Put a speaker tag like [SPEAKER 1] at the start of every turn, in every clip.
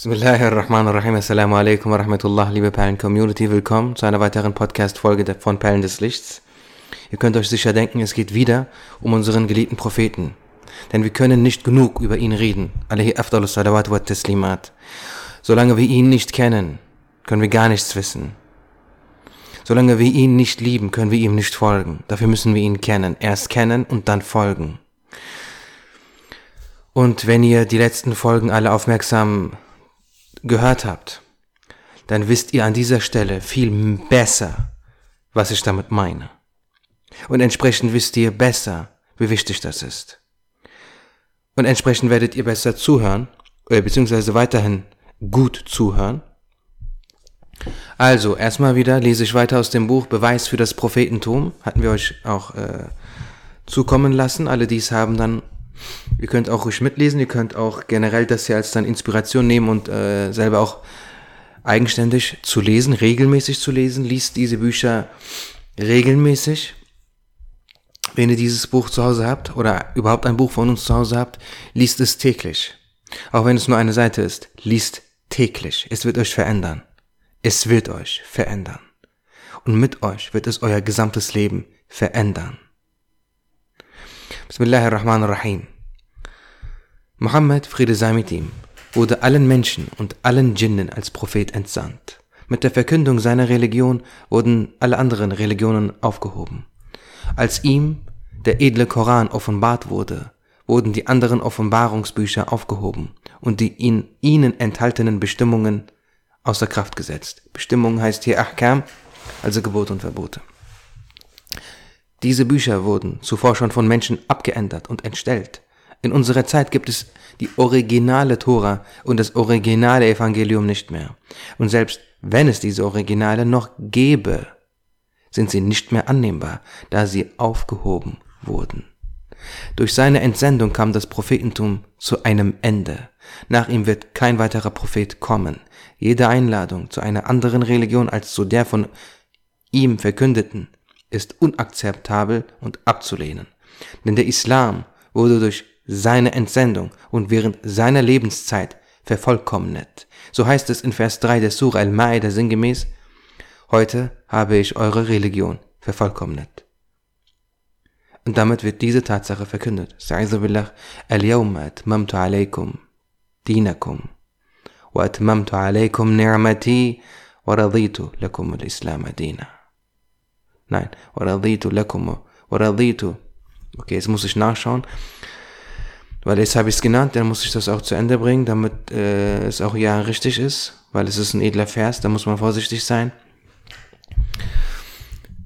[SPEAKER 1] Bismillahirrahmanirrahim. Assalamu alaikum wa rahmatullah, liebe Perlen-Community. Willkommen zu einer weiteren Podcast-Folge von Perlen des Lichts. Ihr könnt euch sicher denken, es geht wieder um unseren geliebten Propheten. Denn wir können nicht genug über ihn reden. Alayhi afdalus salawat wa taslimat. Solange wir ihn nicht kennen, können wir gar nichts wissen. Solange wir ihn nicht lieben, können wir ihm nicht folgen. Dafür müssen wir ihn kennen. Erst kennen und dann folgen. Und wenn ihr die letzten Folgen alle aufmerksam gehört habt, dann wisst ihr an dieser Stelle viel besser, was ich damit meine. Und entsprechend wisst ihr besser, wie wichtig das ist. Und entsprechend werdet ihr besser zuhören, äh, beziehungsweise weiterhin gut zuhören. Also, erstmal wieder lese ich weiter aus dem Buch Beweis für das Prophetentum. Hatten wir euch auch äh, zukommen lassen. Alle dies haben dann Ihr könnt auch ruhig mitlesen, ihr könnt auch generell das hier als dann Inspiration nehmen und äh, selber auch eigenständig zu lesen, regelmäßig zu lesen. Liest diese Bücher regelmäßig. Wenn ihr dieses Buch zu Hause habt oder überhaupt ein Buch von uns zu Hause habt, liest es täglich. Auch wenn es nur eine Seite ist, liest täglich. Es wird euch verändern. Es wird euch verändern. Und mit euch wird es euer gesamtes Leben verändern. Bismillahirrahmanirrahim. Mohammed, Friede sei mit ihm, wurde allen Menschen und allen Djinnen als Prophet entsandt. Mit der Verkündung seiner Religion wurden alle anderen Religionen aufgehoben. Als ihm der edle Koran offenbart wurde, wurden die anderen Offenbarungsbücher aufgehoben und die in ihnen enthaltenen Bestimmungen außer Kraft gesetzt. Bestimmung heißt hier Ahkam, also Gebote und Verbote. Diese Bücher wurden zuvor schon von Menschen abgeändert und entstellt. In unserer Zeit gibt es die originale Tora und das originale Evangelium nicht mehr. Und selbst wenn es diese Originale noch gäbe, sind sie nicht mehr annehmbar, da sie aufgehoben wurden. Durch seine Entsendung kam das Prophetentum zu einem Ende. Nach ihm wird kein weiterer Prophet kommen. Jede Einladung zu einer anderen Religion als zu der von ihm verkündeten ist unakzeptabel und abzulehnen. Denn der Islam wurde durch seine Entsendung und während seiner Lebenszeit vervollkommnet. So heißt es in Vers 3 der Surah Al-Ma'idah sinngemäß, heute habe ich eure Religion vervollkommnet. Und damit wird diese Tatsache verkündet. Sa'idhu al-yawma atmamtu alaykum dinakum wa alaykum ni'mati wa raditu lakum al-islam. Nein. Waraditu lakum. Waraditu. Okay, jetzt muss ich nachschauen. Weil jetzt habe ich es genannt, dann muss ich das auch zu Ende bringen, damit äh, es auch ja richtig ist. Weil es ist ein edler Vers, da muss man vorsichtig sein.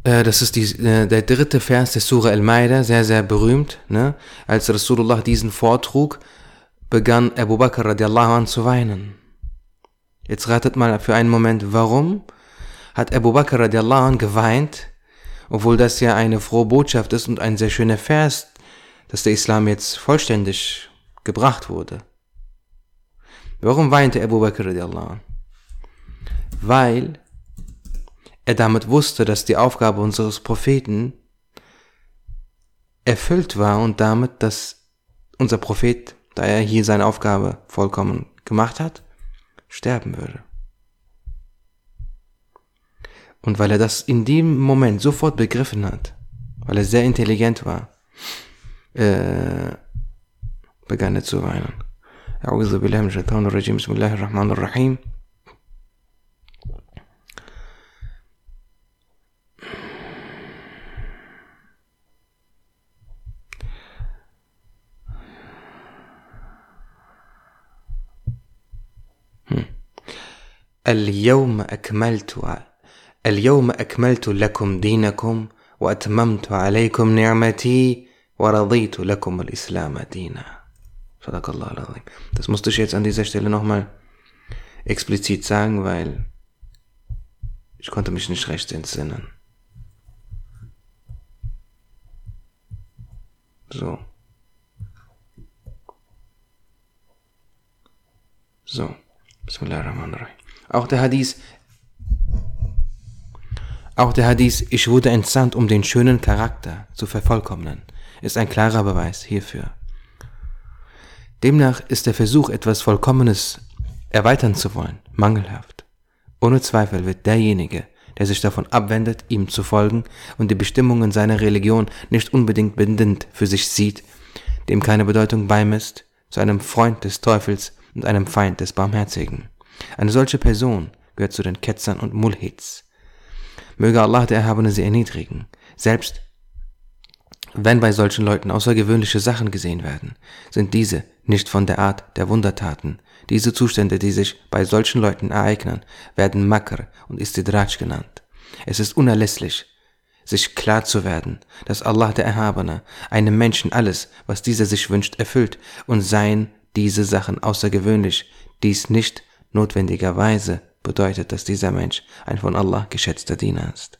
[SPEAKER 1] Äh, das ist die, äh, der dritte Vers der Surah Al-Ma'idah, sehr, sehr berühmt. Ne? Als Rasulullah diesen vortrug, begann Abu Bakr radiallahu an zu weinen. Jetzt ratet mal für einen Moment, warum hat Abu Bakr radiallahu an geweint? obwohl das ja eine frohe Botschaft ist und ein sehr schöner Vers, dass der Islam jetzt vollständig gebracht wurde. Warum weinte Abu Bakr radiallahu Weil er damit wusste, dass die Aufgabe unseres Propheten erfüllt war und damit, dass unser Prophet, da er hier seine Aufgabe vollkommen gemacht hat, sterben würde. Und weil er das in dem Moment sofort begriffen hat, weil er sehr intelligent war, er zu weinen. أعوذ بالله من الشيطان الرجيم. بسم الله الرحمن الرحيم. اليوم أكملت اليوم أكملت لكم دينكم وأتممت عليكم نعمتي. ورضيت لكم الإسلام دينا صدق الله العظيم Das musste ich jetzt an dieser Stelle nochmal explizit sagen, weil ich konnte mich nicht recht entsinnen. So. So. Bismillahirrahmanirrahim. Auch der Hadith auch der Hadith, ich wurde entsandt, um den schönen Charakter zu vervollkommnen, ist ein klarer Beweis hierfür. Demnach ist der Versuch, etwas Vollkommenes erweitern zu wollen, mangelhaft. Ohne Zweifel wird derjenige, der sich davon abwendet, ihm zu folgen und die Bestimmungen seiner Religion nicht unbedingt bindend für sich sieht, dem keine Bedeutung beimisst, zu einem Freund des Teufels und einem Feind des Barmherzigen. Eine solche Person gehört zu den Ketzern und Mulhits. Möge Allah der Erhabene sie erniedrigen. Selbst wenn bei solchen Leuten außergewöhnliche Sachen gesehen werden, sind diese nicht von der Art der Wundertaten. Diese Zustände, die sich bei solchen Leuten ereignen, werden Makr und Istidraj genannt. Es ist unerlässlich, sich klar zu werden, dass Allah der Erhabene einem Menschen alles, was dieser sich wünscht, erfüllt und seien diese Sachen außergewöhnlich, dies nicht notwendigerweise bedeutet, dass dieser Mensch ein von Allah geschätzter Diener ist.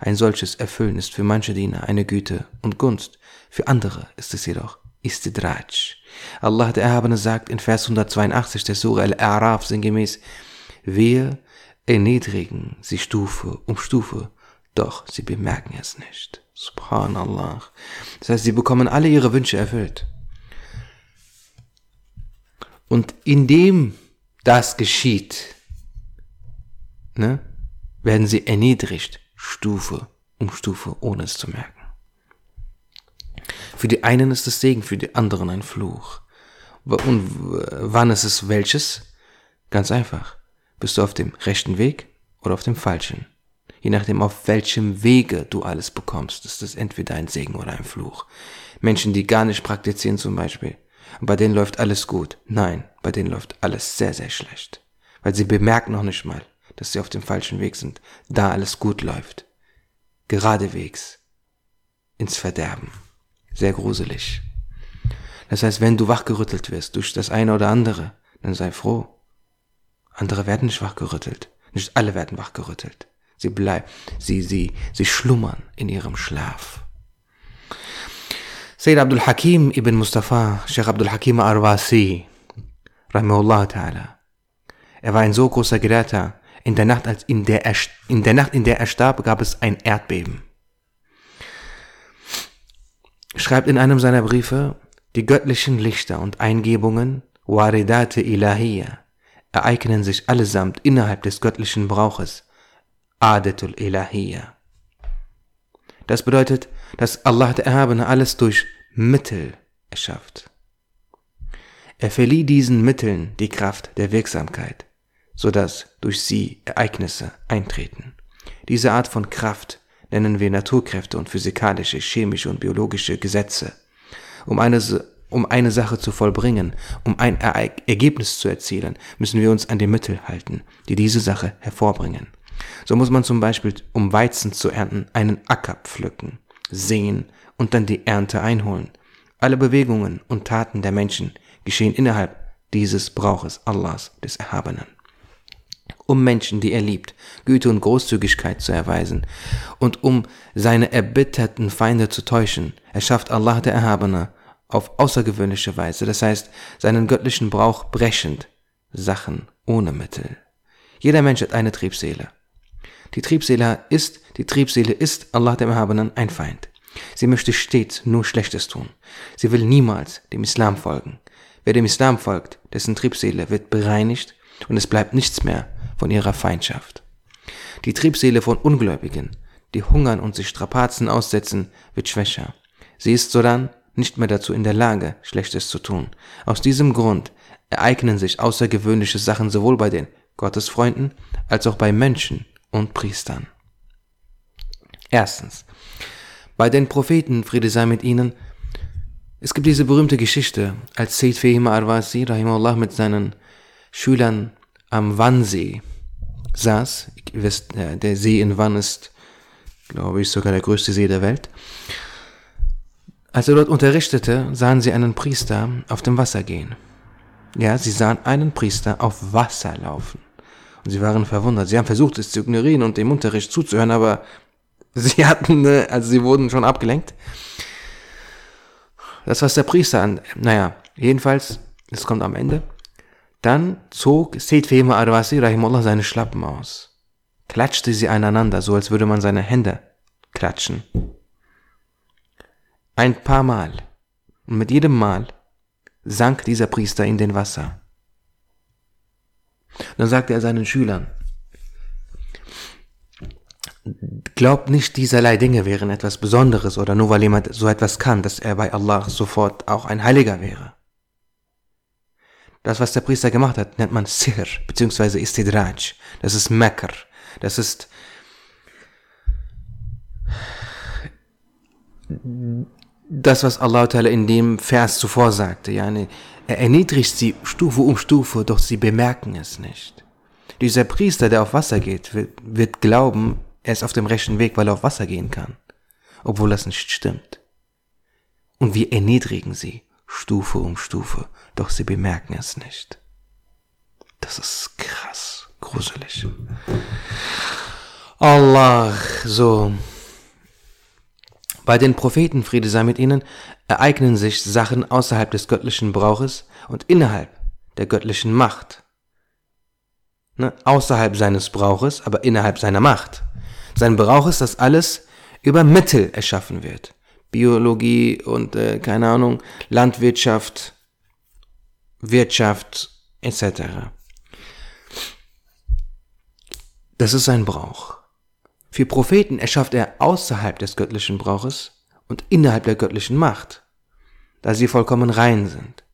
[SPEAKER 1] Ein solches Erfüllen ist für manche Diener eine Güte und Gunst, für andere ist es jedoch Istidraj. Allah der Erhabene sagt in Vers 182 der Surah Al-A'raf sinngemäß, wir erniedrigen sie Stufe um Stufe, doch sie bemerken es nicht. Subhanallah. Das heißt, sie bekommen alle ihre Wünsche erfüllt. Und indem das geschieht, ne, werden sie erniedrigt, Stufe um Stufe, ohne es zu merken. Für die einen ist es Segen, für die anderen ein Fluch. Und wann ist es welches? Ganz einfach. Bist du auf dem rechten Weg oder auf dem falschen? Je nachdem, auf welchem Wege du alles bekommst, ist es entweder ein Segen oder ein Fluch. Menschen, die gar nicht praktizieren zum Beispiel, bei denen läuft alles gut. Nein, bei denen läuft alles sehr, sehr schlecht. Weil sie bemerken noch nicht mal, dass sie auf dem falschen Weg sind, da alles gut läuft. Geradewegs ins Verderben. Sehr gruselig. Das heißt, wenn du wachgerüttelt wirst durch das eine oder andere, dann sei froh. Andere werden nicht wachgerüttelt. Nicht alle werden wachgerüttelt. Sie bleiben, sie, sie, sie schlummern in ihrem Schlaf. Sayyid Abdul Hakim ibn Mustafa, Sheikh Abdul Hakim Arwasi, Rahimahullah ta'ala. Er war ein so großer Gelehrter, in der Nacht, als in der, er, in der Nacht, in der er starb, gab es ein Erdbeben. Schreibt in einem seiner Briefe, die göttlichen Lichter und Eingebungen, Waridate Ilahiyya, ereignen sich allesamt innerhalb des göttlichen Brauches, Adetul Ilahiyya. Das bedeutet, dass Allah der Erhabene alles durch Mittel erschafft. Er verlieh diesen Mitteln die Kraft der Wirksamkeit so dass durch sie Ereignisse eintreten. Diese Art von Kraft nennen wir Naturkräfte und physikalische, chemische und biologische Gesetze. Um eine, um eine Sache zu vollbringen, um ein Ergebnis zu erzielen, müssen wir uns an die Mittel halten, die diese Sache hervorbringen. So muss man zum Beispiel, um Weizen zu ernten, einen Acker pflücken, sehen und dann die Ernte einholen. Alle Bewegungen und Taten der Menschen geschehen innerhalb dieses Brauches Allahs des Erhabenen um Menschen, die er liebt, Güte und Großzügigkeit zu erweisen und um seine erbitterten Feinde zu täuschen, erschafft Allah der Erhabene auf außergewöhnliche Weise, das heißt seinen göttlichen Brauch brechend, Sachen ohne Mittel. Jeder Mensch hat eine Triebseele. Die Triebseele ist, die Triebseele ist Allah dem Erhabenen ein Feind. Sie möchte stets nur Schlechtes tun. Sie will niemals dem Islam folgen. Wer dem Islam folgt, dessen Triebseele wird bereinigt und es bleibt nichts mehr von ihrer Feindschaft. Die Triebseele von Ungläubigen, die hungern und sich Strapazen aussetzen, wird schwächer. Sie ist sodann nicht mehr dazu in der Lage, Schlechtes zu tun. Aus diesem Grund ereignen sich außergewöhnliche Sachen sowohl bei den Gottesfreunden als auch bei Menschen und Priestern. Erstens. Bei den Propheten, Friede sei mit ihnen, es gibt diese berühmte Geschichte, als Seyd Fehim Arwasi, Rahimahullah, mit seinen Schülern am Wannsee saß. Wisst, der See in Wann ist, glaube ich, sogar der größte See der Welt. Als er dort unterrichtete, sahen sie einen Priester auf dem Wasser gehen. Ja, sie sahen einen Priester auf Wasser laufen. Und sie waren verwundert. Sie haben versucht, es zu ignorieren und dem Unterricht zuzuhören, aber sie hatten, also sie wurden schon abgelenkt. Das, was der Priester an, naja, jedenfalls, es kommt am Ende. Dann zog Seyd Fehima Arwasi Rahimullah seine Schlappen aus, klatschte sie aneinander, so als würde man seine Hände klatschen. Ein paar Mal. Und mit jedem Mal sank dieser Priester in den Wasser. dann sagte er seinen Schülern, glaubt nicht, dieserlei Dinge wären etwas Besonderes oder nur weil jemand so etwas kann, dass er bei Allah sofort auch ein Heiliger wäre. Das, was der Priester gemacht hat, nennt man Sihr, beziehungsweise Istidraj. Das ist Mekr. Das ist das, was Allah in dem Vers zuvor sagte. Yani, er erniedrigt sie Stufe um Stufe, doch sie bemerken es nicht. Dieser Priester, der auf Wasser geht, wird glauben, er ist auf dem rechten Weg, weil er auf Wasser gehen kann, obwohl das nicht stimmt. Und wir erniedrigen sie Stufe um Stufe, doch sie bemerken es nicht. Das ist krass, gruselig. Allah, so. Bei den Propheten, Friede sei mit ihnen, ereignen sich Sachen außerhalb des göttlichen Brauches und innerhalb der göttlichen Macht. Ne? Außerhalb seines Brauches, aber innerhalb seiner Macht. Sein Brauch ist, dass alles über Mittel erschaffen wird. Biologie und äh, keine Ahnung, Landwirtschaft, Wirtschaft etc. Das ist sein Brauch. Für Propheten erschafft er außerhalb des göttlichen Brauches und innerhalb der göttlichen Macht, da sie vollkommen rein sind.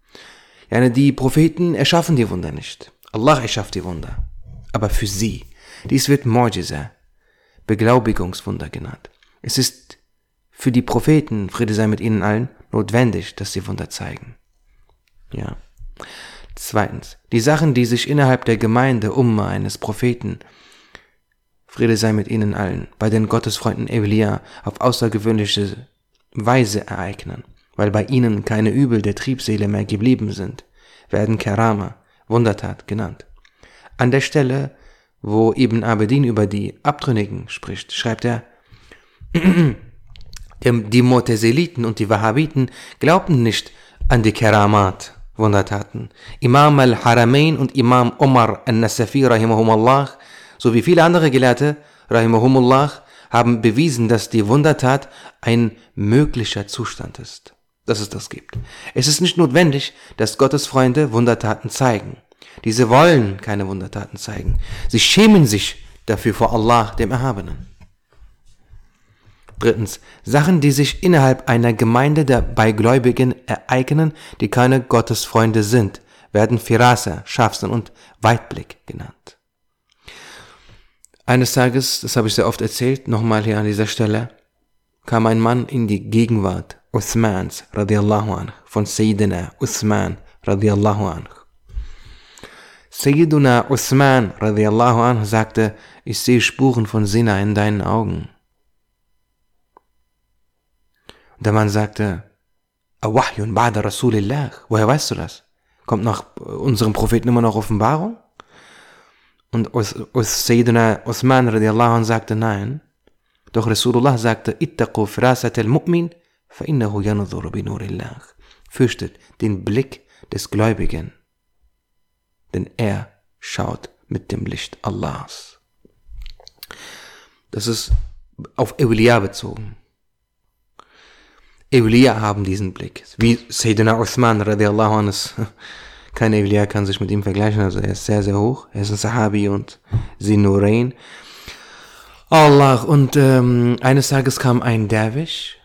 [SPEAKER 1] Ja, die Propheten erschaffen die Wunder nicht. Allah erschafft die Wunder. Aber für sie. Dies wird Mu'jiza, Beglaubigungswunder genannt. Es ist für die Propheten, Friede sei mit ihnen allen, notwendig, dass sie Wunder zeigen. Ja. Zweitens, die Sachen, die sich innerhalb der Gemeinde Umma eines Propheten, Friede sei mit ihnen allen, bei den Gottesfreunden Elia auf außergewöhnliche Weise ereignen, weil bei ihnen keine Übel der Triebseele mehr geblieben sind, werden Kerama, Wundertat genannt. An der Stelle, wo Ibn Abedin über die Abtrünnigen spricht, schreibt er, die Moteseliten und die Wahhabiten glaubten nicht an die Keramat, Wundertaten. Imam al-Haramain und Imam Omar al-Nasafi, rahimahumullah, sowie viele andere Gelehrte, rahimahumullah, haben bewiesen, dass die Wundertat ein möglicher Zustand ist, dass es das gibt. Es ist nicht notwendig, dass Gottes Freunde Wundertaten zeigen. Diese wollen keine Wundertaten zeigen. Sie schämen sich dafür vor Allah, dem Erhabenen. Drittens, Sachen, die sich innerhalb einer Gemeinde der Beigläubigen ereignen, die keine Gottesfreunde sind, werden Firasa, Scharfsinn und Weitblick genannt. Eines Tages, das habe ich sehr oft erzählt, nochmal hier an dieser Stelle, kam ein Mann in die Gegenwart Uthmans radiallahu anh, von Sayyidina Uthman radiallahu anh. Sayyiduna Uthman radiallahu anh sagte, ich sehe Spuren von Sinna in deinen Augen. Und der Mann sagte, Awahyun ba'da Rasulillah. Woher weißt du das? Kommt nach unserem Propheten immer noch Offenbarung? Und Sayyidina Uthman radiallahu anh sagte, nein. Doch Rasulullah sagte, Ittaqu firasat al-mu'min, fa innahu yanzuru bi nurillah. Fürchtet den Blick des Gläubigen, denn er schaut mit dem Licht Allahs. Das ist auf Eulia bezogen. Eulia haben diesen Blick. Wie Sayyidina Uthman radiallahu anhu. Kein Eulia kann sich mit ihm vergleichen, also er ist sehr, sehr hoch. Er ist ein Sahabi und Sinurain. Allah, und ähm, eines Tages kam ein Derwisch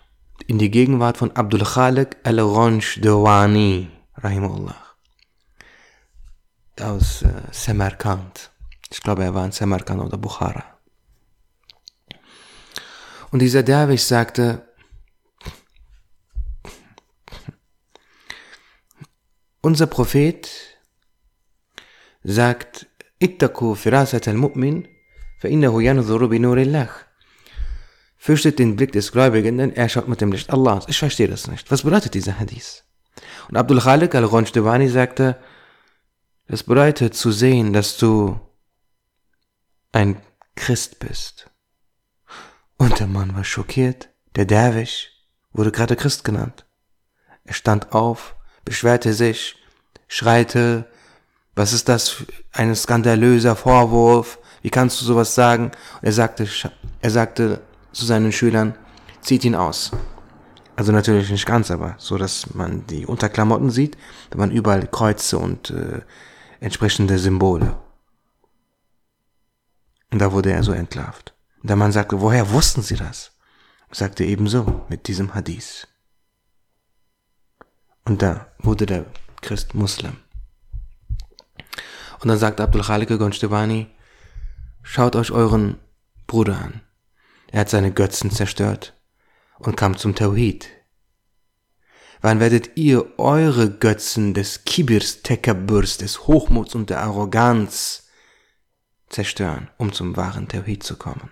[SPEAKER 1] in die Gegenwart von Abdul Khalik al-Ronsh Dawani, rahimahullah, aus äh, Samarkand. Ich glaube, er war in Samarkand oder Bukhara. Und dieser Derwisch sagte, Unser Prophet sagt, Ittaku firasat al-mu'min, fa'innahu yanzuru bi nurillah. Fürchtet den Blick des Gläubigen, denn er schaut mit dem Licht Allahs. Ich verstehe das nicht. Was bedeutet dieser Hadith? Und Abdul Khalik al-Ronjdewani sagte, es bedeutet zu sehen, dass du ein Christ bist. Und der Mann war schockiert. Der Derwisch wurde gerade Christ genannt. Er stand auf beschwerte sich, schreite, was ist das für ein skandalöser Vorwurf, wie kannst du sowas sagen? Und er sagte, er sagte zu seinen Schülern, zieht ihn aus. Also natürlich nicht ganz, aber so, dass man die Unterklamotten sieht, da waren überall Kreuze und äh, entsprechende Symbole. Und da wurde er so entlarvt. Und der Mann sagte, woher wussten Sie das? Sagte ebenso mit diesem Hadith. Und da wurde der Christ Muslim. Und dann sagt Abdul Khalik Gonstebani, schaut euch euren Bruder an. Er hat seine Götzen zerstört und kam zum Tawhid. Wann werdet ihr eure Götzen des Kibirs, Tekaburs, des Hochmuts und der Arroganz zerstören, um zum wahren Tawhid zu kommen?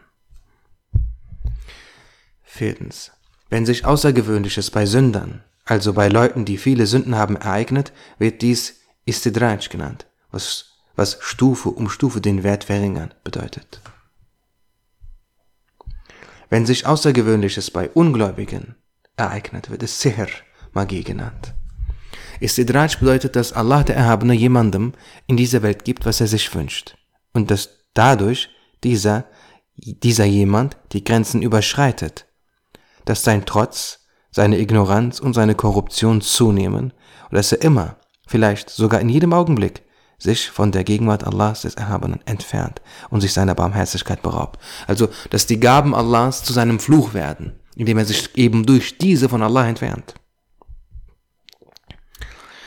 [SPEAKER 1] Viertens. Wenn sich Außergewöhnliches bei Sündern, also bei Leuten, die viele Sünden haben, ereignet, wird dies Istidraj genannt, was, was Stufe um Stufe den Wert verringern bedeutet. Wenn sich Außergewöhnliches bei Ungläubigen ereignet, wird es Sihr, Magie genannt. Istidraj bedeutet, dass Allah der Erhabene jemandem in dieser Welt gibt, was er sich wünscht. Und dass dadurch dieser, dieser jemand die Grenzen überschreitet. Dass sein Trotz, seine Ignoranz und seine Korruption zunehmen und dass er immer, vielleicht sogar in jedem Augenblick, sich von der Gegenwart Allahs des Erhabenen entfernt und sich seiner Barmherzigkeit beraubt. Also, dass die Gaben Allahs zu seinem Fluch werden, indem er sich eben durch diese von Allah entfernt.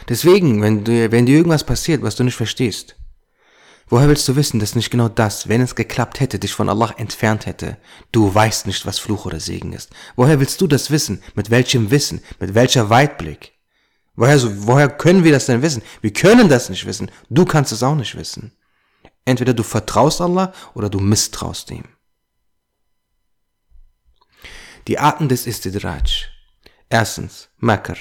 [SPEAKER 1] Deswegen, wenn, du, wenn dir irgendwas passiert, was du nicht verstehst, woher willst du wissen, dass nicht genau das, wenn es geklappt hätte, dich von Allah entfernt hätte? Du weißt nicht, was Fluch oder Segen ist. Woher willst du das wissen? Mit welchem Wissen? Mit welcher Weitblick? Woher, so, woher können wir das denn wissen? Wir können das nicht wissen. Du kannst es auch nicht wissen. Entweder du vertraust Allah oder du misstraust ihm. Die Arten des Istidraj. Erstens, Makr.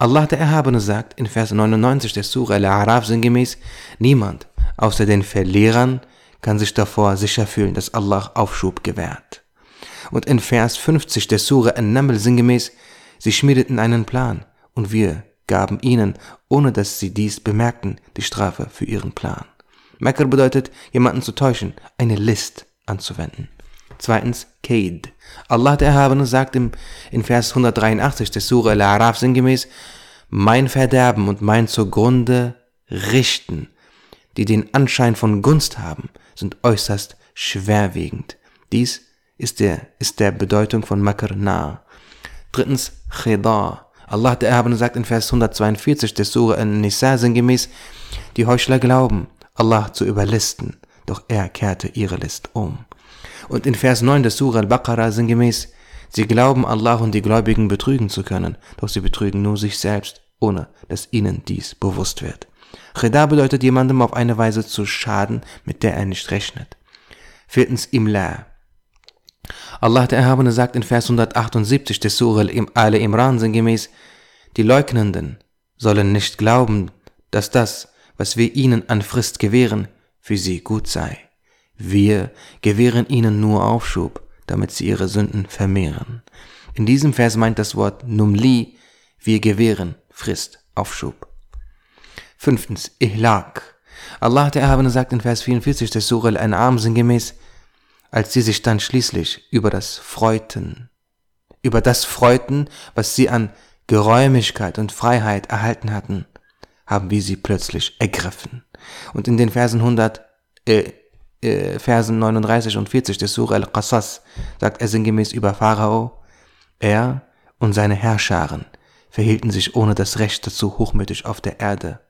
[SPEAKER 1] Allah der Erhabene sagt in Vers 99 der Surah Al-A'raf sinngemäß, niemand außer den Verlierern kann sich davor sicher fühlen, dass Allah Aufschub gewährt. Und in Vers 50 der Surah An-Naml sinngemäß, sie schmiedeten einen Plan und wir gaben ihnen, ohne dass sie dies bemerkten, die Strafe für ihren Plan. Makr bedeutet, jemanden zu täuschen, eine List anzuwenden. Zweitens, Kaid. Allah der Erhabene sagt im, in Vers 183 des Surah Al-A'raf sinngemäß, mein Verderben und mein zugrunde richten, die den Anschein von Gunst haben, sind äußerst schwerwiegend. Dies ist der, ist der Bedeutung von Makr nah. Drittens, Khida. Allah der Erhabene sagt in Vers 142 des Surah An-Nisa sinngemäß, die Heuchler glauben, Allah zu überlisten, doch er kehrte ihre List um. Und in Vers 9 des Surah Al-Baqarah sinngemäß, sie glauben Allah und die Gläubigen betrügen zu können, doch sie betrügen nur sich selbst, ohne dass ihnen dies bewusst wird. Khida bedeutet jemandem auf eine Weise zu schaden, mit der er nicht rechnet. Viertens Imla. Allah der Erhabene sagt in Vers 178 des Surah Al-Imran sinngemäß, die Leugnenden sollen nicht glauben, dass das, was wir ihnen an Frist gewähren, für sie gut sei. Wir gewähren ihnen nur Aufschub, damit sie ihre Sünden vermehren. In diesem Vers meint das Wort Numli, wir gewähren Frist, Aufschub. Fünftens, Ihlak. Allah der Erhabene sagt in Vers 44 des Surah Al-An'am sinngemäß, als sie sich dann schließlich über das freuten, über das freuten, was sie an Geräumigkeit und Freiheit erhalten hatten, haben wir sie plötzlich ergriffen. Und in den Versen 100, äh, äh, Versen 39 und 40 des Surah Al-Qasas sagt er sinngemäß über Pharao, er und seine Herrscharen verhielten sich ohne das Recht dazu hochmütig auf der Erde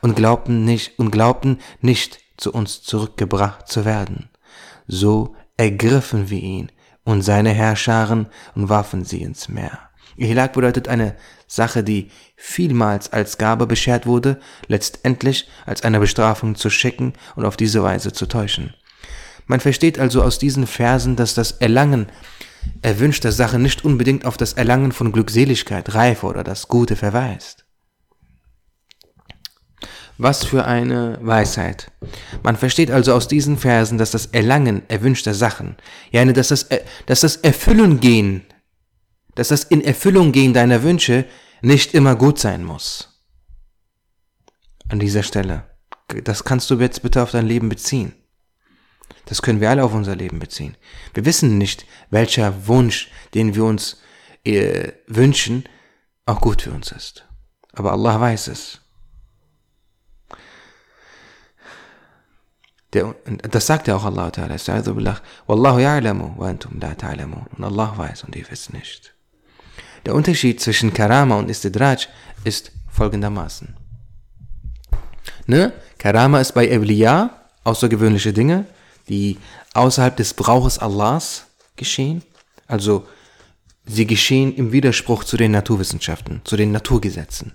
[SPEAKER 1] und glaubten nicht und glaubten nicht zu uns zurückgebracht zu werden. So ergriffen wir ihn und seine Herrscharen und warfen sie ins Meer. Ihlak bedeutet eine Sache, die vielmals als Gabe beschert wurde, letztendlich als eine Bestrafung zu schicken und auf diese Weise zu täuschen. Man versteht also aus diesen Versen, dass das Erlangen erwünschter Sache nicht unbedingt auf das Erlangen von Glückseligkeit, Reife oder das Gute verweist. Was für eine Weisheit. Man versteht also aus diesen Versen, dass das Erlangen erwünschter Sachen, ja, dass das, dass das Erfüllen gehen dass das in Erfüllung gehen deiner Wünsche nicht immer gut sein muss. An dieser Stelle. Das kannst du jetzt bitte auf dein Leben beziehen. Das können wir alle auf unser Leben beziehen. Wir wissen nicht, welcher Wunsch, den wir uns äh, wünschen, auch gut für uns ist. Aber Allah weiß es. Der, das sagt ja auch Allah Ta'ala. Wallahu ya'lamu wa antum la ta'lamun. Und Allah weiß und ihr wisst nicht. Der Unterschied zwischen Karama und Istidraj ist folgendermaßen. Ne? Karama ist bei Evliya außergewöhnliche Dinge, die außerhalb des Brauches Allahs geschehen. Also sie geschehen im Widerspruch zu den Naturwissenschaften, zu den Naturgesetzen.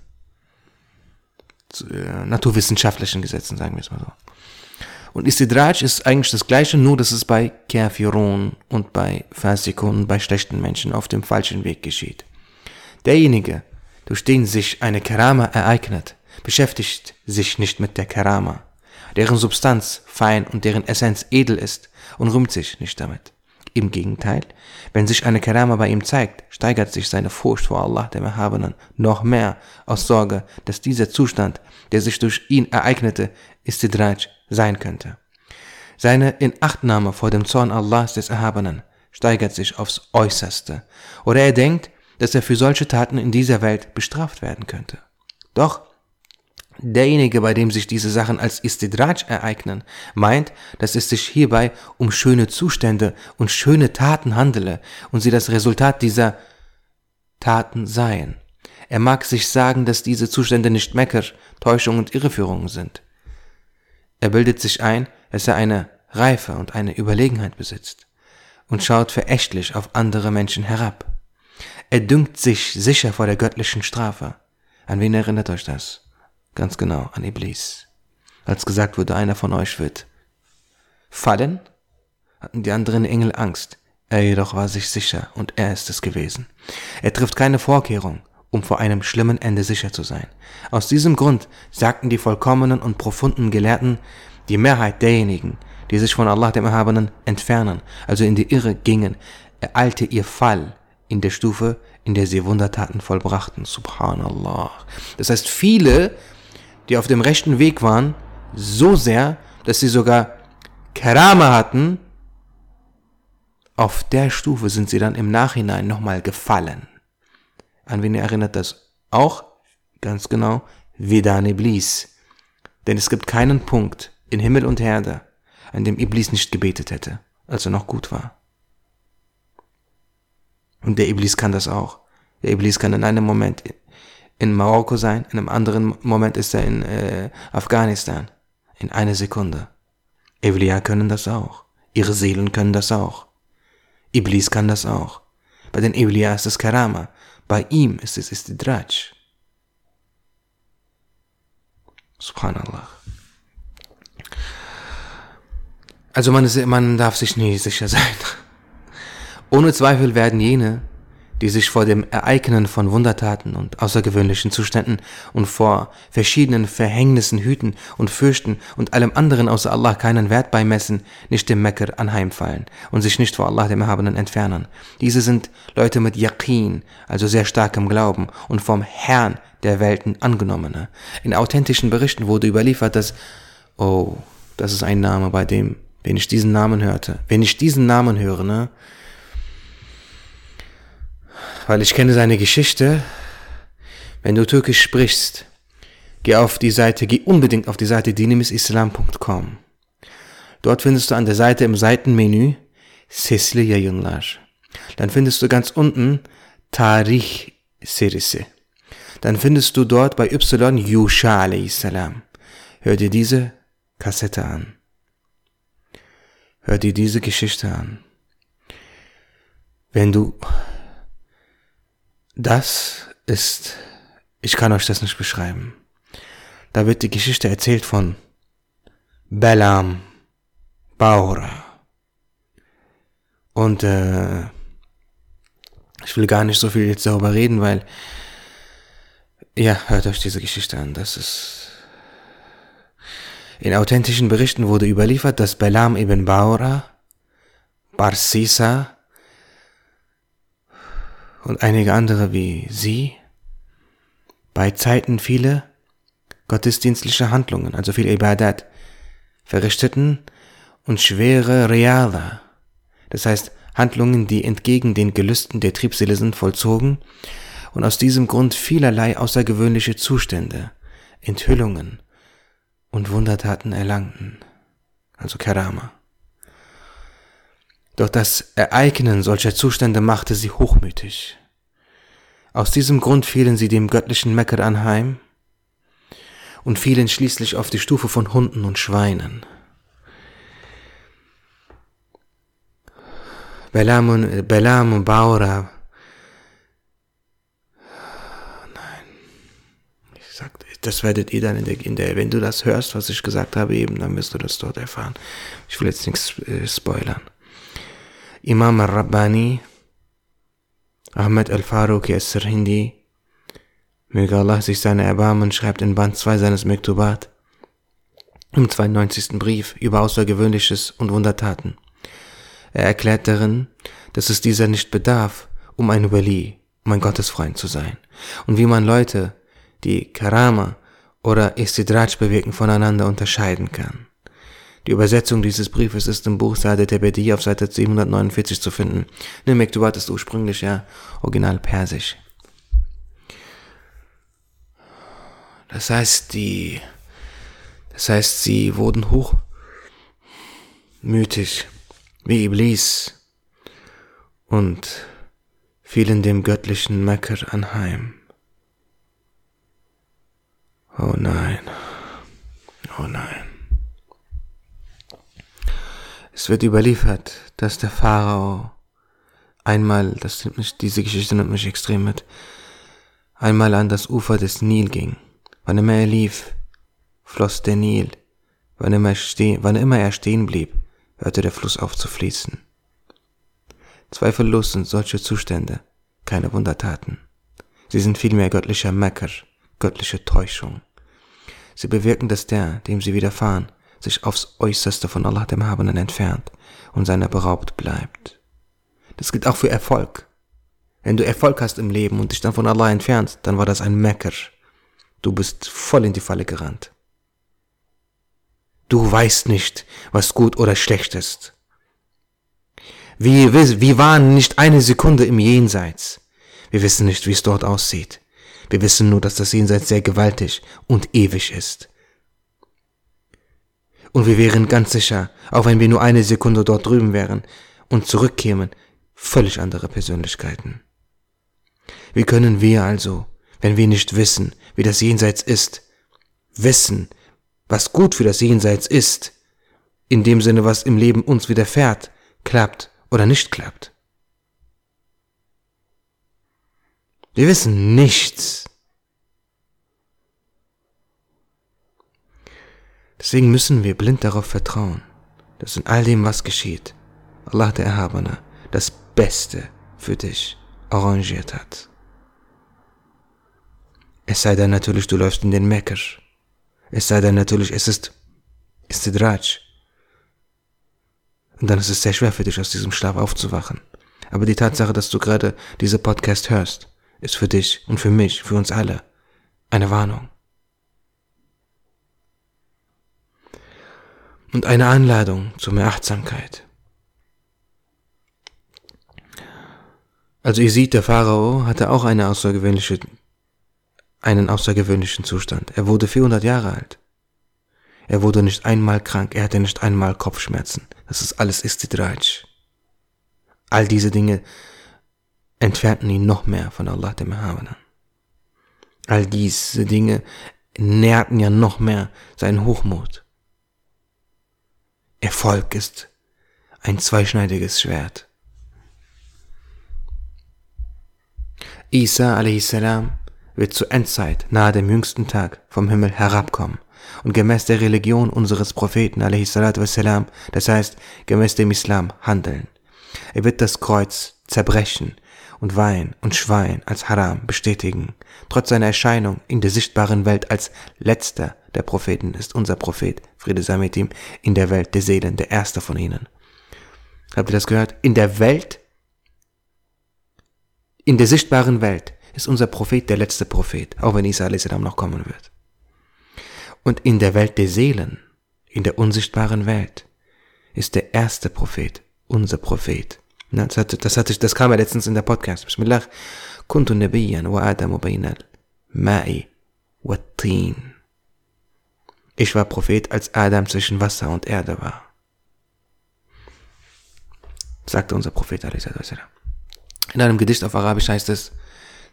[SPEAKER 1] Zu, äh, naturwissenschaftlichen Gesetzen, sagen wir es mal so. Und Istidraj ist eigentlich das gleiche, nur dass es bei Kafirun und bei Fasikun, bei schlechten Menschen auf dem falschen Weg geschieht. Derjenige, durch den sich eine Karama ereignet, beschäftigt sich nicht mit der Karama, deren Substanz fein und deren Essenz edel ist und rühmt sich nicht damit. Im Gegenteil, wenn sich eine Karama bei ihm zeigt, steigert sich seine Furcht vor Allah, dem Erhabenen, noch mehr aus Sorge, dass dieser Zustand, der sich durch ihn ereignete, Istidraj sein könnte. Seine Inachtnahme vor dem Zorn Allahs des Erhabenen steigert sich aufs Äußerste, oder er denkt, dass er für solche Taten in dieser Welt bestraft werden könnte. Doch derjenige, bei dem sich diese Sachen als Istidraj ereignen, meint, dass es sich hierbei um schöne Zustände und schöne Taten handele und sie das Resultat dieser Taten seien. Er mag sich sagen, dass diese Zustände nicht Mecker, Täuschung und Irreführungen sind. Er bildet sich ein, dass er eine Reife und eine Überlegenheit besitzt und schaut verächtlich auf andere Menschen herab. Er dünkt sich sicher vor der göttlichen Strafe. An wen erinnert euch das? Ganz genau, an Iblis. Als gesagt wurde, einer von euch wird fallen, hatten die anderen Engel Angst. Er jedoch war sich sicher und er ist es gewesen. Er trifft keine Vorkehrung, um vor einem schlimmen Ende sicher zu sein. Aus diesem Grund sagten die vollkommenen und profunden Gelehrten, die Mehrheit derjenigen, die sich von Allah dem Erhabenen entfernen, also in die Irre gingen, ereilte ihr Fall in der Stufe, in der sie Wundertaten vollbrachten. Subhanallah. Das heißt, viele, die auf dem rechten Weg waren, so sehr, dass sie sogar Karama hatten, auf der Stufe sind sie dann im Nachhinein nochmal gefallen. An wen erinnert das auch? Ganz genau, Vedan Iblis. Denn es gibt keinen Punkt in Himmel und Erde, an dem Iblis nicht gebetet hätte, als er noch gut war. Und der Iblis kann das auch. Der Iblis kann in einem Moment in Marokko sein, in einem anderen Moment ist er in äh, Afghanistan. In einer Sekunde. Evliya können das auch. Ihre Seelen können das auch. Iblis kann das auch. Bei den Evliya ist es Karama. Bei ihm ist es Istidraj. Subhanallah. Also man, ist, man darf sich nie sicher sein. Ohne Zweifel werden jene, die sich vor dem Ereignen von Wundertaten und außergewöhnlichen Zuständen und vor verschiedenen Verhängnissen hüten und fürchten und allem anderen außer Allah keinen Wert beimessen, nicht dem Mecker anheimfallen und sich nicht vor Allah dem Erhabenen entfernen. Diese sind Leute mit Yaqeen, also sehr starkem Glauben und vom Herrn der Welten angenommene. In authentischen Berichten wurde überliefert, dass, oh, das ist ein Name, bei dem, wenn ich diesen Namen hörte, wenn ich diesen Namen höre, ne, weil ich kenne seine Geschichte. Wenn du Türkisch sprichst, geh auf die Seite, geh unbedingt auf die Seite dinimisislam.com. Dort findest du an der Seite im Seitenmenü Sesli Yayınlar. Dann findest du ganz unten Tarih Serisi. Dann findest du dort bei Y Yusha salam. Hör dir diese Kassette an. Hör dir diese Geschichte an. Wenn du das ist, ich kann euch das nicht beschreiben. Da wird die Geschichte erzählt von Belam, Baura. Und äh, ich will gar nicht so viel jetzt darüber reden, weil ja, hört euch diese Geschichte an. Das ist in authentischen Berichten wurde überliefert, dass Belam ibn Baura, Barsisa und einige andere wie sie bei Zeiten viele gottesdienstliche Handlungen, also viel Ibadat, verrichteten und schwere Reala, das heißt Handlungen, die entgegen den Gelüsten der Triebseele sind, vollzogen und aus diesem Grund vielerlei außergewöhnliche Zustände, Enthüllungen und Wundertaten erlangten. also Karama. Doch das Ereignen solcher Zustände machte sie hochmütig. Aus diesem Grund fielen sie dem göttlichen Mecker anheim und fielen schließlich auf die Stufe von Hunden und Schweinen. Und, Belam und Baura. Nein. Ich sag, das werdet ihr dann in der, in der, wenn du das hörst, was ich gesagt habe eben, dann wirst du das dort erfahren. Ich will jetzt nichts äh, spoilern. Imam al-Rabbani, Ahmed al-Faruqi al-Sirhindi, möge Allah sich seine Erbarmen, schreibt in Band 2 seines Mektubat, im 92. Brief über Außergewöhnliches und Wundertaten. Er erklärt darin, dass es dieser nicht bedarf, um ein Wali, um ein Gottesfreund zu sein. Und wie man Leute, die Karama oder Istidraj bewirken, voneinander unterscheiden kann. Die Übersetzung dieses Briefes ist im Buch Sade Tebedi auf Seite 749 zu finden. Ne, Mektubat ist ursprünglich ja original persisch. Das heißt, die, das heißt, sie wurden hochmütig wie Iblis und fielen dem göttlichen Mecker anheim. Oh nein, oh nein. Es wird überliefert, dass der Pharao einmal, das nimmt mich, diese Geschichte nimmt mich extrem mit, einmal an das Ufer des Nil ging. Wann immer er lief, floss der Nil. Wann immer, ste wann immer er stehen blieb, hörte der Fluss auf zu fließen. Zweifellos sind solche Zustände keine Wundertaten. Sie sind vielmehr göttlicher Mecker, göttliche Täuschung. Sie bewirken, dass der, dem sie widerfahren, sich aufs Äußerste von Allah dem Habenden entfernt und seiner beraubt bleibt. Das gilt auch für Erfolg. Wenn du Erfolg hast im Leben und dich dann von Allah entfernst, dann war das ein Mecker. Du bist voll in die Falle gerannt. Du weißt nicht, was gut oder schlecht ist. Wir, wir waren nicht eine Sekunde im Jenseits. Wir wissen nicht, wie es dort aussieht. Wir wissen nur, dass das Jenseits sehr gewaltig und ewig ist. Und wir wären ganz sicher, auch wenn wir nur eine Sekunde dort drüben wären und zurückkämen, völlig andere Persönlichkeiten. Wie können wir also, wenn wir nicht wissen, wie das Jenseits ist, wissen, was gut für das Jenseits ist, in dem Sinne, was im Leben uns widerfährt, klappt oder nicht klappt. Wir wissen nichts. Deswegen müssen wir blind darauf vertrauen, dass in all dem, was geschieht, Allah der Erhabene das Beste für dich arrangiert hat. Es sei denn natürlich, du läufst in den Mecker es sei denn natürlich, es ist Istidraj. Und dann ist es sehr schwer für dich, aus diesem Schlaf aufzuwachen. Aber die Tatsache, dass du gerade diese Podcast hörst, ist für dich und für mich, für uns alle, eine Warnung. Und eine Anladung zur mehr Achtsamkeit. Also ihr seht, der Pharao hatte auch eine außergewöhnliche einen außergewöhnlichen Zustand. Er wurde 400 Jahre alt. Er wurde nicht einmal krank, er hatte nicht einmal Kopfschmerzen. Das ist alles Istidraj. All diese Dinge entfernten ihn noch mehr von Allah dem Erhabenen. All diese Dinge nährten ja noch mehr seinen Hochmut. Erfolg ist ein zweischneidiges Schwert. Isa a.s wird zur Endzeit nahe dem jüngsten Tag vom Himmel herabkommen und gemäß der Religion unseres Propheten wassalam, das heißt gemäß dem Islam handeln. Er wird das Kreuz zerbrechen und Wein und Schwein als Haram bestätigen. Trotz seiner Erscheinung in der sichtbaren Welt als letzter der Propheten ist unser Prophet, Friede sei mit ihm, in der Welt der Seelen der erste von ihnen. Habt ihr das gehört? In der Welt, in der sichtbaren Welt ist unser Prophet der letzte Prophet, auch wenn Isa a.s. noch kommen wird. Und in der Welt der Seelen, in der unsichtbaren Welt, ist der erste Prophet unser Prophet. Das, hatte, das, hatte, das kam ja letztens in der Podcast. Bismillah. Kuntu nabiyan wa adamu bainal ma'i wa. Ich war Prophet, als Adam zwischen Wasser und Erde war. sagte unser Prophet. In einem Gedicht auf Arabisch heißt es,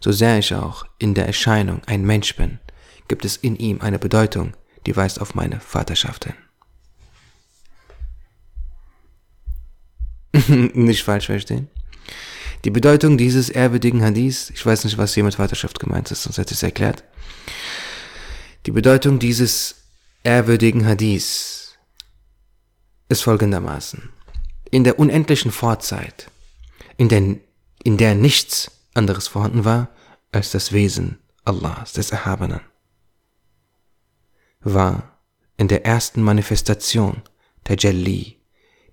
[SPEAKER 1] so sehr ich auch in der Erscheinung ein Mensch bin, gibt es in ihm eine Bedeutung, die weist auf meine Vaterschaft hin. nicht falsch verstehen. Die Bedeutung dieses ehrwürdigen Hadiths, ich weiß nicht, was hier mit Vaterschaft gemeint ist, sonst hätte ich es erklärt. Die Bedeutung dieses ehrwürdigen Hadiths ist folgendermaßen. In der unendlichen Vorzeit, in der, in der nichts anderes vorhanden war als das Wesen Allahs, des Erhabenen, war in der ersten Manifestation der Jalli,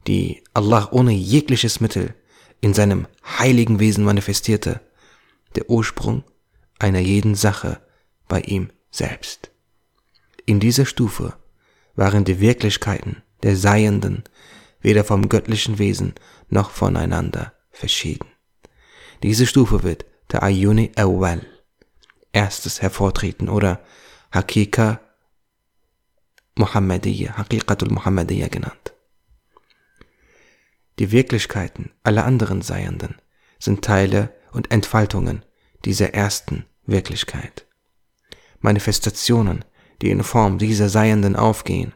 [SPEAKER 1] die Allah ohne jegliches Mittel in seinem heiligen Wesen manifestierte, der Ursprung einer jeden Sache bei ihm selbst. In dieser Stufe waren die Wirklichkeiten der Seienden weder vom göttlichen Wesen noch voneinander verschieden. Diese Stufe wird Ta'ayuni Awal, erstes Hervortreten oder Hakika Muhammadiyya, Haqiqatul Muhammadiyya genannt. Die Wirklichkeiten aller anderen Seienden sind Teile und Entfaltungen dieser ersten Wirklichkeit. Manifestationen, die in Form dieser Seienden aufgehen,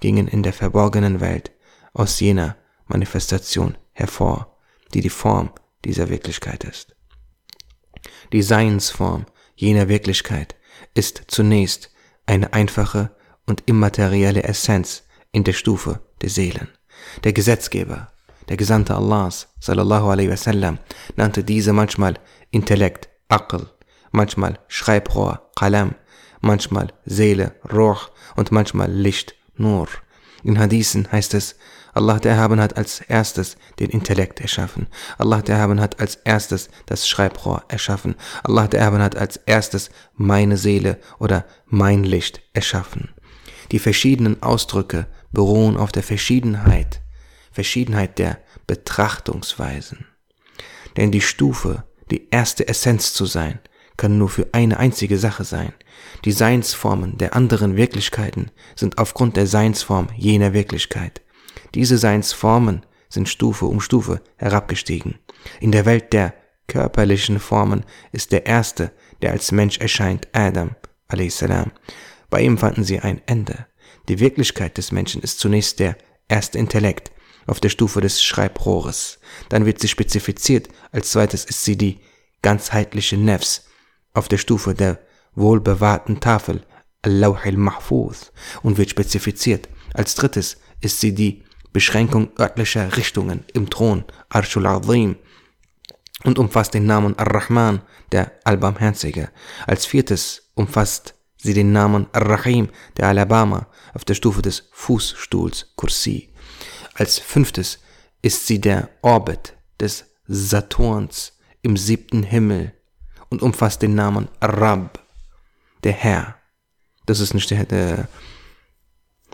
[SPEAKER 1] gingen in der verborgenen Welt aus jener Manifestation hervor, die die Form dieser Wirklichkeit ist. Die Seinsform jener Wirklichkeit ist zunächst eine einfache und immaterielle Essenz in der Stufe der Seelen. Der Gesetzgeber der Gesandte Allahs, sallallahu alaihi wasallam, nannte diese manchmal Intellekt, Aql, manchmal Schreibrohr, Qalam, manchmal Seele, Ruh und manchmal Licht, Nur. In Hadithen heißt es, Allah der Erhaben hat als erstes den Intellekt erschaffen. Allah der Erhaben hat als erstes das Schreibrohr erschaffen. Allah der Erhaben hat als erstes meine Seele oder mein Licht erschaffen. Die verschiedenen Ausdrücke beruhen auf der Verschiedenheit Verschiedenheit der Betrachtungsweisen. Denn die Stufe, die erste Essenz zu sein, kann nur für eine einzige Sache sein. Die Seinsformen der anderen Wirklichkeiten sind aufgrund der Seinsform jener Wirklichkeit. Diese Seinsformen sind Stufe um Stufe herabgestiegen. In der Welt der körperlichen Formen ist der erste, der als Mensch erscheint, Adam a.s. Bei ihm fanden sie ein Ende. Die Wirklichkeit des Menschen ist zunächst der erste Intellekt, auf der Stufe des Schreibrohres. Dann wird sie spezifiziert. Als zweites ist sie die ganzheitliche Nefs auf der Stufe der wohlbewahrten Tafel Al-Lawh al-Mahfuz und wird spezifiziert. Als drittes ist sie die Beschränkung örtlicher Richtungen im Thron Arshul Azim und umfasst den Namen Ar-Rahman, der Allbarmherzige. Als viertes umfasst sie den Namen Ar-Rahim, der Alabama, auf der Stufe des Fußstuhls Kursi. Als fünftes ist sie der Orbit des Saturns im siebten Himmel und umfasst den Namen Rab, der Herr. Das ist nicht der, der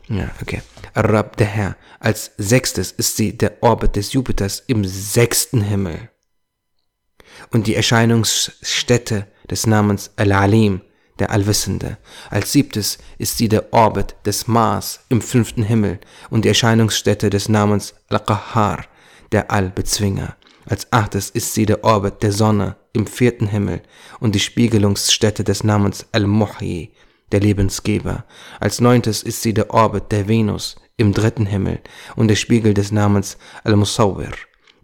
[SPEAKER 1] ja, okay. Rab, der Herr. Als sechstes ist sie der Orbit des Jupiters im sechsten Himmel. Und die Erscheinungsstätte des Namens Al-Alim, der Allwissende. Als siebtes ist sie der Orbit des Mars im fünften Himmel und die Erscheinungsstätte des Namens Al-Qahar, der Allbezwinger. Als achtes ist sie der Orbit der Sonne im vierten Himmel und die Spiegelungsstätte des Namens Al-Muhyi, der Lebensgeber. Als neuntes ist sie der Orbit der Venus im dritten Himmel und der Spiegel des Namens Al-Musawwir,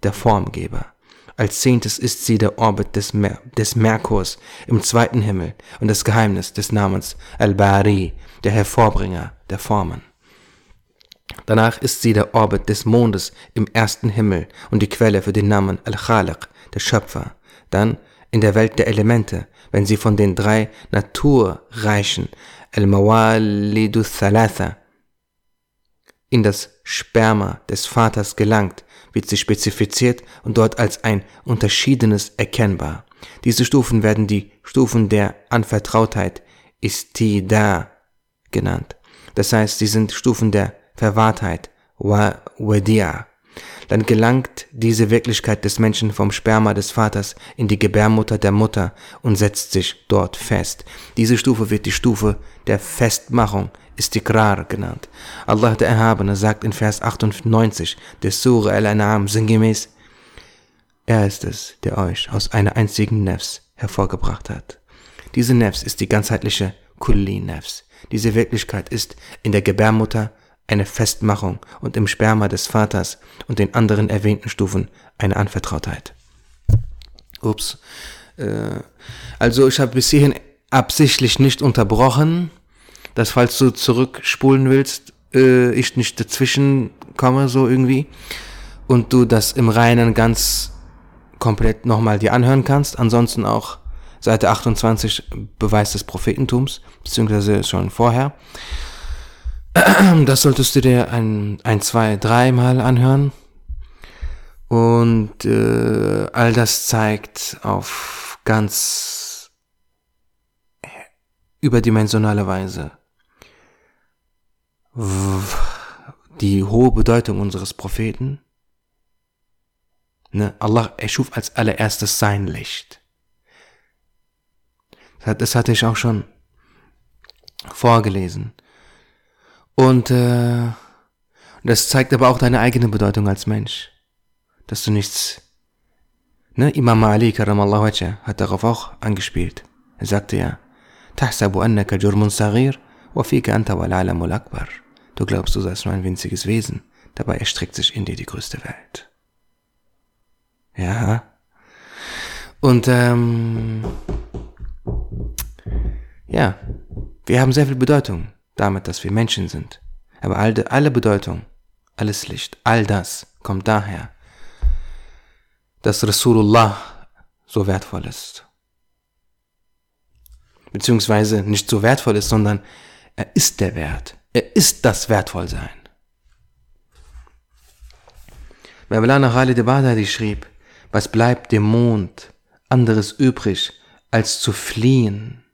[SPEAKER 1] der Formgeber. Als zehntes ist sie der Orbit des, Mer des Merkurs im zweiten Himmel und das Geheimnis des Namens Al-Bari, der Hervorbringer der Formen. Danach ist sie der Orbit des Mondes im ersten Himmel und die Quelle für den Namen Al-Khaliq, der Schöpfer. Dann in der Welt der Elemente, wenn sie von den drei Naturreichen Al-Mawalidu Thalatha in das Sperma des Vaters gelangt, wird sie spezifiziert und dort als ein Unterschiedenes erkennbar. Diese Stufen werden die Stufen der Anvertrautheit Istida genannt. Das heißt, sie sind Stufen der Verwahrtheit wa Wadia. Dann gelangt diese Wirklichkeit des Menschen vom Sperma des Vaters in die Gebärmutter der Mutter und setzt sich dort fest. Diese Stufe wird die Stufe der Festmachung Istikrar genannt. Allah der Erhabene sagt in Vers 98 des Surah Al-An'am sinngemäß, Er ist es, der euch aus einer einzigen Nefs hervorgebracht hat. Diese Nefs ist die ganzheitliche Kulli Nefs. Diese Wirklichkeit ist in der Gebärmutter eine Festmachung und im Sperma des Vaters und den anderen erwähnten Stufen eine Anvertrautheit. Ups. Äh, also ich habe bis hierhin absichtlich nicht unterbrochen, dass falls du zurückspulen willst, äh, ich nicht dazwischen komme so irgendwie und du das im Reinen ganz komplett nochmal dir anhören kannst. Ansonsten auch Seite 28 Beweis des Prophetentums, beziehungsweise schon vorher. Das solltest du dir ein, ein zwei, dreimal anhören. Und äh, all das zeigt auf ganz überdimensionale Weise die hohe Bedeutung unseres Propheten. Ne? Allah erschuf als allererstes sein Licht. Das hatte ich auch schon vorgelesen. Und äh, das zeigt aber auch deine eigene Bedeutung als Mensch. Dass du nichts... Ne? Imam Ali karamallahu wajah hat darauf auch angespielt. Er sagte ja, تحسب أنك جرم صغير وفيك أنت والعالم الأكبر. Du glaubst, du seist nur ein winziges Wesen, dabei erstreckt sich in dir die größte Welt. Ja. Und ähm, ja, wir haben sehr viel Bedeutung damit, dass wir Menschen sind. Aber alle, alle Bedeutung, alles Licht, all das kommt daher, dass Rasulullah so wertvoll ist. Beziehungsweise nicht so wertvoll ist, sondern er ist der Wert. Er ist das Wertvollsein. Mevlana Khalid Baghdadi schrieb, was bleibt dem Mond anderes übrig, als zu fliehen,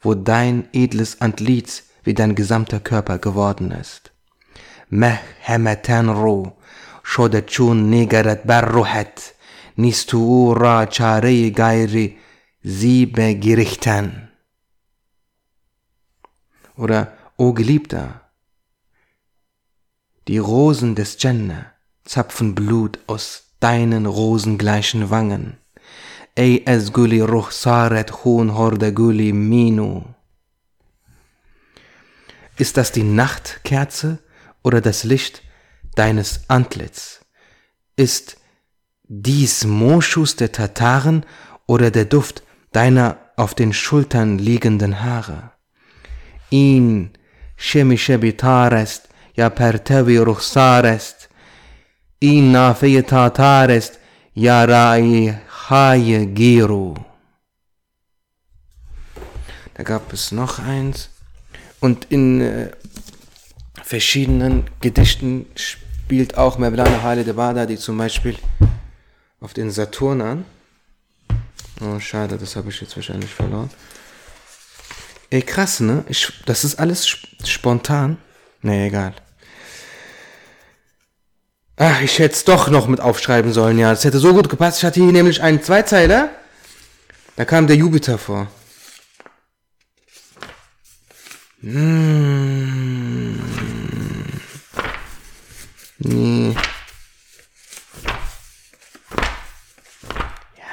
[SPEAKER 1] wo dein edles Antlitz wie dein gesamter Körper geworden ist. Meh hemeten ro, شده چون نگرد بر روحت نیست او را چاره غیر زیب گریختن oder O Geliebter, die Rosen des Jannah zapfen Blut aus deinen rosengleichen Wangen. Ey es guli ruch saret hun horde guli minu. Ist das die Nachtkerze oder das Licht deines Antlitz? Ist dies Moschus der Tataren oder der Duft deiner auf den Schultern liegenden Haare? Ihn شمیشه بیتار است یا پرتوی رخسار است این نافه تاتار است یا رای های گیرو Da gab es noch eins. Und in äh, verschiedenen Gedichten spielt auch Mevlana Halid Badadi zum Beispiel auf den Saturn an. Oh, schade, das habe ich jetzt wahrscheinlich verloren. Ey, krass, ne? Ich, das ist alles spontan. Nee, egal. Ach, ich hätte es doch noch mit aufschreiben sollen, ja. Das hätte so gut gepasst. Ich hatte hier nämlich einen Zweizeiler. Da kam der Jupiter vor. Hm. Nee. Ja,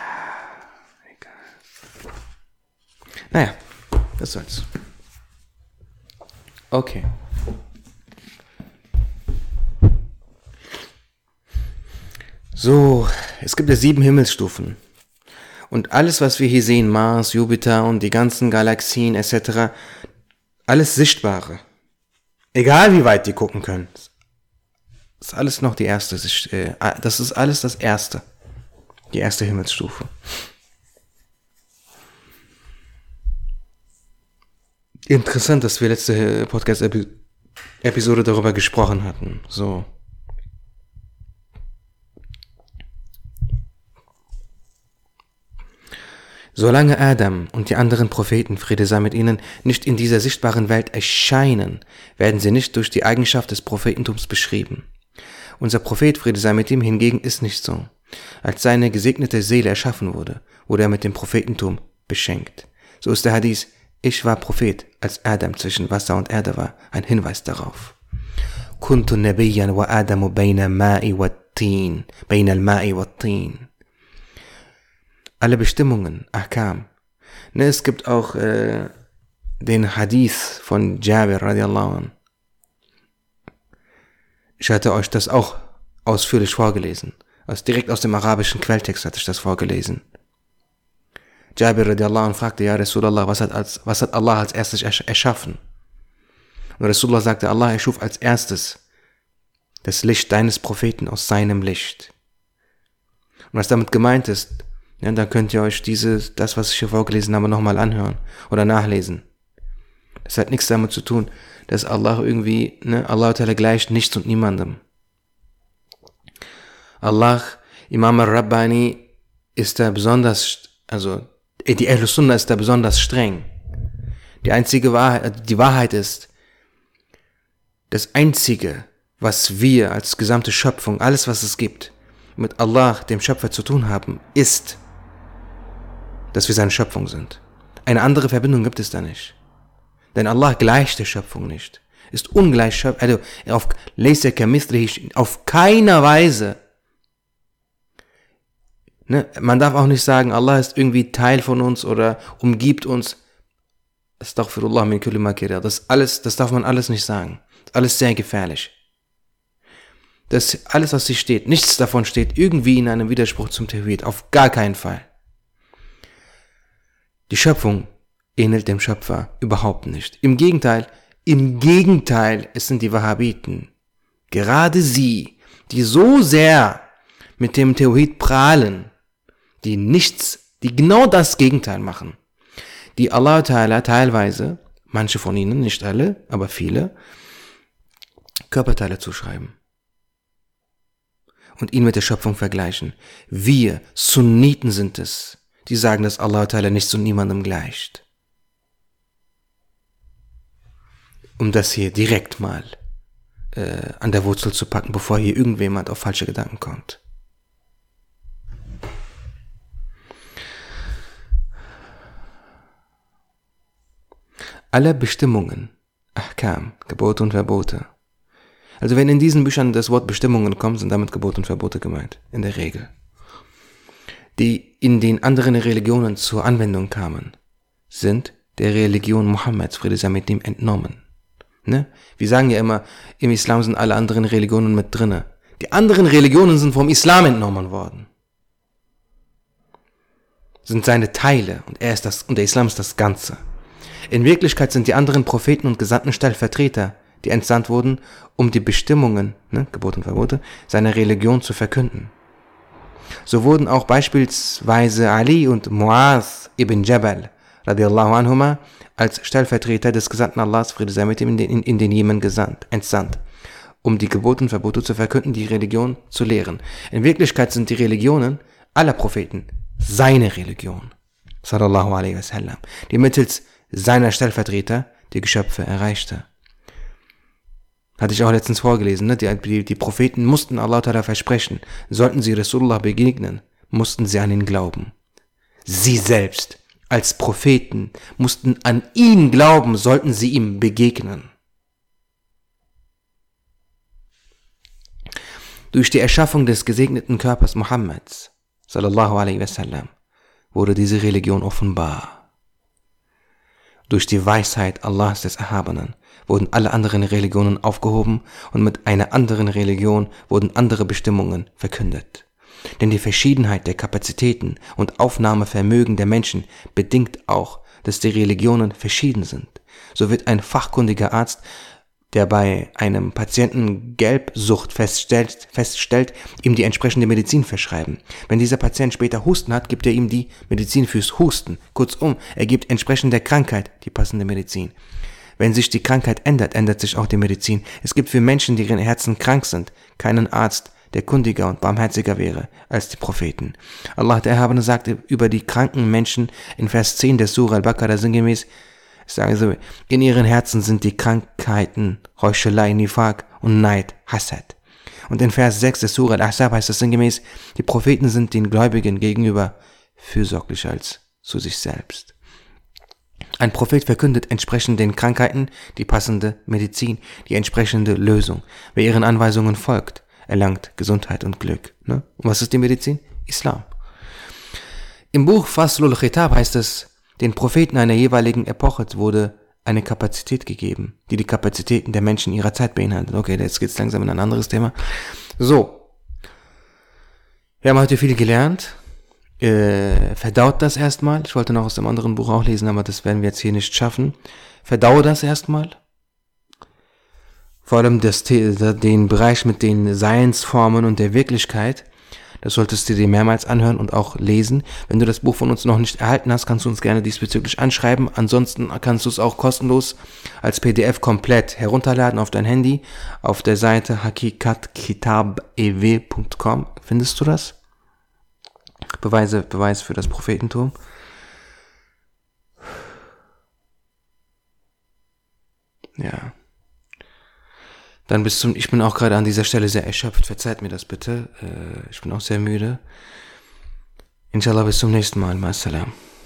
[SPEAKER 1] egal. Naja. Was soll's. Okay. So, es gibt ja sieben Himmelsstufen. Und alles, was wir hier sehen, Mars, Jupiter und die ganzen Galaxien etc., alles Sichtbare. Egal wie weit die gucken können. Das ist alles noch die erste, äh, das ist alles das erste. Die erste Himmelsstufe. Interessant, dass wir letzte Podcast-Episode darüber gesprochen hatten. So. Solange Adam und die anderen Propheten, Friede sei mit ihnen, nicht in dieser sichtbaren Welt erscheinen, werden sie nicht durch die Eigenschaft des Prophetentums beschrieben. Unser Prophet, Friede sei mit ihm, hingegen ist nicht so. Als seine gesegnete Seele erschaffen wurde, wurde er mit dem Prophetentum beschenkt. So ist der Hadith, ich war Prophet, als Adam zwischen Wasser und Erde war, ein Hinweis darauf. كنت نبيا وآدم بين الماء والطين بين الماء والطين alle Bestimmungen, Ahkam. Ne, es gibt auch äh, den Hadith von Jabir radiallahu anh. Ich hatte euch das auch ausführlich vorgelesen. Aus, direkt aus dem arabischen Quelltext hatte ich das vorgelesen. Jabir radiallahu anh fragte, ja Rasulallah, was hat, als, was hat Allah als erstes erschaffen? Und Rasulullah sagte, Allah erschuf als erstes das Licht deines Propheten aus seinem Licht. Und was damit gemeint ist, ja, dann könnt ihr euch dieses, das, was ich hier vorgelesen habe, nochmal anhören oder nachlesen. Das hat nichts damit zu tun, dass Allah irgendwie, ne, Allah gleicht nichts und niemandem. Allah, Imam al-Rabbani, ist da besonders, also die Ahl Sunnah ist da besonders streng. Die einzige Wahrheit, die Wahrheit ist, das einzige, was wir als gesamte Schöpfung, alles was es gibt, mit Allah, dem Schöpfer zu tun haben, ist, dass wir seine Schöpfung sind. Eine andere Verbindung gibt es da nicht. Denn Allah gleicht der Schöpfung nicht. Ist ungleich Schöpfung, also auf, auf keiner Weise. Ne? Man darf auch nicht sagen, Allah ist irgendwie Teil von uns oder umgibt uns. Astaghfirullah min. Das alles, das darf man alles nicht sagen. Alles sehr gefährlich. Das alles, was hier steht, nichts davon steht irgendwie in einem Widerspruch zum Tawhid. Auf gar keinen Fall. Die Schöpfung ähnelt dem Schöpfer überhaupt nicht. Im Gegenteil, im Gegenteil, es sind die Wahhabiten. Gerade sie, die so sehr mit dem Tawhid prahlen, die nichts, die genau das Gegenteil machen, die Allah Ta'ala teilweise, manche von ihnen, nicht alle, aber viele, Körperteile zuschreiben und ihn mit der Schöpfung vergleichen. Wir, Sunniten sind es, die sagen, dass Allah Ta'ala nicht zu niemandem gleicht. Um das hier direkt mal äh, an der Wurzel zu packen, bevor hier irgendjemand auf falsche Gedanken kommt. Alle Bestimmungen, Ahkam, Gebote und Verbote. Also wenn in diesen Büchern das Wort Bestimmungen kommt, sind damit Gebote und Verbote gemeint, in der Regel die in den anderen Religionen zur Anwendung kamen, sind der Religion Mohammeds, Friede sei mit ihm, entnommen. Ne? Wir sagen ja immer, im Islam sind alle anderen Religionen mit drinne. Die anderen Religionen sind vom Islam entnommen worden. Sind seine Teile und er ist das, und der Islam ist das Ganze. In Wirklichkeit sind die anderen Propheten und Gesandten Stellvertreter, die entsandt wurden, um die Bestimmungen, ne, Gebote und Verbote, seiner Religion zu verkünden. So wurden auch beispielsweise Ali und Muaz ibn Jabal radiallahu anhuma als Stellvertreter des Gesandten Allahs, Friede sei mit ihm, in den, in den Jemen gesandt, entsandt, um die Gebote und Verbote zu verkünden, die Religion zu lehren. In Wirklichkeit sind die Religionen aller Propheten seine Religion, sallallahu alaihi wasallam, die mittels seiner Stellvertreter die Geschöpfe erreichte. Hatte ich auch letztens vorgelesen, ne? die, die, die Propheten mussten Allah Ta'ala versprechen, sollten sie Rasulullah begegnen, mussten sie an ihn glauben. Sie selbst als Propheten mussten an ihn glauben, sollten sie ihm begegnen. Durch die Erschaffung des gesegneten Körpers Mohammeds, sallallahu alaihi wasallam, wurde diese Religion offenbar. Durch die Weisheit Allahs des Erhabenen wurden alle anderen Religionen aufgehoben und mit einer anderen Religion wurden andere Bestimmungen verkündet. Denn die Verschiedenheit der Kapazitäten und Aufnahmevermögen der Menschen bedingt auch, dass die Religionen verschieden sind. So wird ein fachkundiger Arzt, der bei einem Patienten Gelbsucht feststellt, feststellt, ihm die entsprechende Medizin verschreiben. Wenn dieser Patient später Husten hat, gibt er ihm die Medizin fürs Husten. Kurzum, er gibt entsprechend der Krankheit die passende Medizin. Wenn sich die Krankheit ändert, ändert sich auch die Medizin. Es gibt für Menschen, die ihren Herzen krank sind, keinen Arzt, der kundiger und barmherziger wäre als die Propheten. Allah der Erhabene sagte über die kranken Menschen in Vers 10 der Surah Al-Baqarah sinngemäß, sagen so, in ihren Herzen sind die Krankheiten, Heuchelei, Nifaq und Neid, Hassad. Und in Vers 6 der Surah Al-Ahzab heißt es sinngemäß, die Propheten sind den Gläubigen gegenüber fürsorglicher als zu sich selbst. Ein Prophet verkündet entsprechend den Krankheiten die passende Medizin, die entsprechende Lösung. Wer ihren Anweisungen folgt, erlangt Gesundheit und Glück. Ne? Und was ist die Medizin? Islam. Im Buch Faslul Khitab heißt es, den Propheten einer jeweiligen Epoche wurde eine Kapazität gegeben, die die Kapazitäten der Menschen ihrer Zeit beinhaltet. Okay, jetzt geht's langsam in ein anderes Thema. So. Wir haben heute viel gelernt. Äh, verdaut das erstmal. Ich wollte noch aus dem anderen Buch auch lesen, aber das werden wir jetzt hier nicht schaffen. Verdaue das erstmal. Vor allem das, den Bereich mit den Seinsformen und der Wirklichkeit. Das solltest du dir mehrmals anhören und auch lesen. Wenn du das Buch von uns noch nicht erhalten hast, kannst du uns gerne diesbezüglich anschreiben. Ansonsten kannst du es auch kostenlos als PDF komplett herunterladen auf dein Handy. Auf der Seite hakikatkitabew.com findest du das. Beweise, Beweis für das Prophetentum. Ja. Dann bis zum, ich bin auch gerade an dieser Stelle sehr erschöpft. Verzeiht mir das bitte. Äh, ich bin auch sehr müde. Inshallah bis zum nächsten Mal. Ma'assalam.